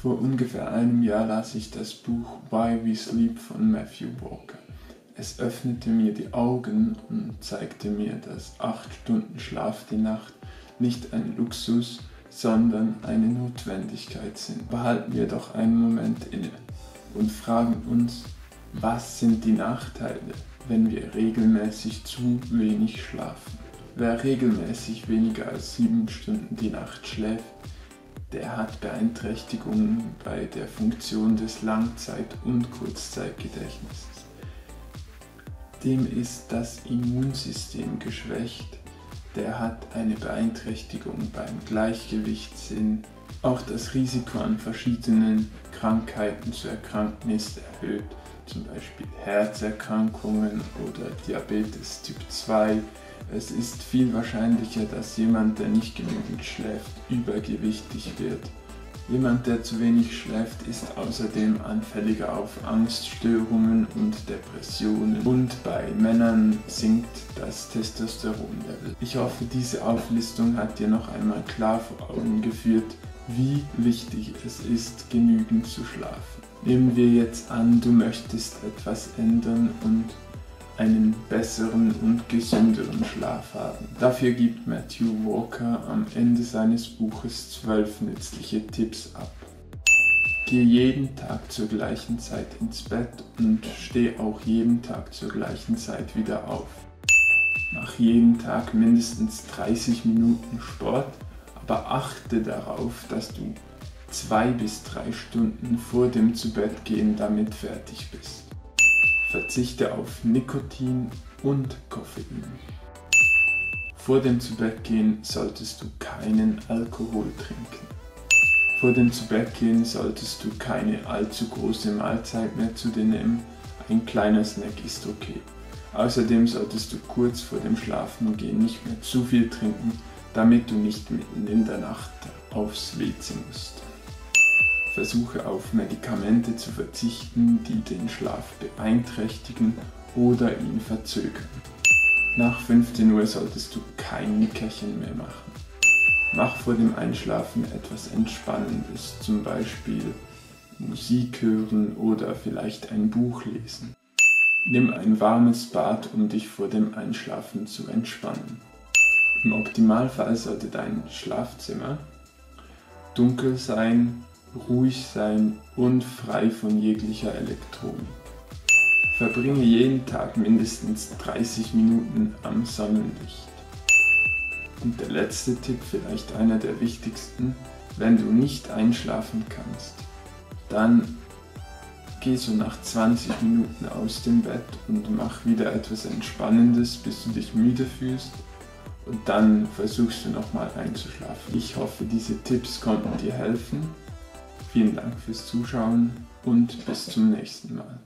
Vor ungefähr einem Jahr las ich das Buch Why We Sleep von Matthew Walker. Es öffnete mir die Augen und zeigte mir, dass acht Stunden Schlaf die Nacht nicht ein Luxus, sondern eine Notwendigkeit sind. Behalten wir doch einen Moment inne und fragen uns, was sind die Nachteile, wenn wir regelmäßig zu wenig schlafen? Wer regelmäßig weniger als sieben Stunden die Nacht schläft, der hat Beeinträchtigungen bei der Funktion des Langzeit- und Kurzzeitgedächtnisses. Dem ist das Immunsystem geschwächt, der hat eine Beeinträchtigung beim Gleichgewichtssinn. Auch das Risiko an verschiedenen Krankheiten zu erkranken ist erhöht, zum Beispiel Herzerkrankungen oder Diabetes Typ 2, es ist viel wahrscheinlicher, dass jemand, der nicht genügend schläft, übergewichtig wird. Jemand, der zu wenig schläft, ist außerdem anfälliger auf Angststörungen und Depressionen. Und bei Männern sinkt das Testosteronlevel. Ich hoffe, diese Auflistung hat dir noch einmal klar vor Augen geführt, wie wichtig es ist, genügend zu schlafen. Nehmen wir jetzt an, du möchtest etwas ändern und einen besseren und gesünderen Schlaf haben. Dafür gibt Matthew Walker am Ende seines Buches zwölf nützliche Tipps ab. Geh jeden Tag zur gleichen Zeit ins Bett und steh auch jeden Tag zur gleichen Zeit wieder auf. Mach jeden Tag mindestens 30 Minuten Sport, aber achte darauf, dass du zwei bis drei Stunden vor dem Zubettgehen damit fertig bist. Verzichte auf Nikotin und Koffein. Vor dem Zubettgehen solltest du keinen Alkohol trinken. Vor dem Zubettgehen solltest du keine allzu große Mahlzeit mehr zu dir nehmen. Ein kleiner Snack ist okay. Außerdem solltest du kurz vor dem Schlafengehen nicht mehr zu viel trinken, damit du nicht mitten in der Nacht aufs WC musst. Versuche auf Medikamente zu verzichten, die den Schlaf beeinträchtigen oder ihn verzögern. Nach 15 Uhr solltest du kein Nickerchen mehr machen. Mach vor dem Einschlafen etwas Entspannendes, zum Beispiel Musik hören oder vielleicht ein Buch lesen. Nimm ein warmes Bad, um dich vor dem Einschlafen zu entspannen. Im Optimalfall sollte dein Schlafzimmer dunkel sein ruhig sein und frei von jeglicher Elektronik. Verbringe jeden Tag mindestens 30 Minuten am Sonnenlicht. Und der letzte Tipp, vielleicht einer der wichtigsten, wenn du nicht einschlafen kannst, dann geh so nach 20 Minuten aus dem Bett und mach wieder etwas Entspannendes, bis du dich müde fühlst und dann versuchst du nochmal einzuschlafen. Ich hoffe, diese Tipps konnten dir helfen Vielen Dank fürs Zuschauen und bis zum nächsten Mal.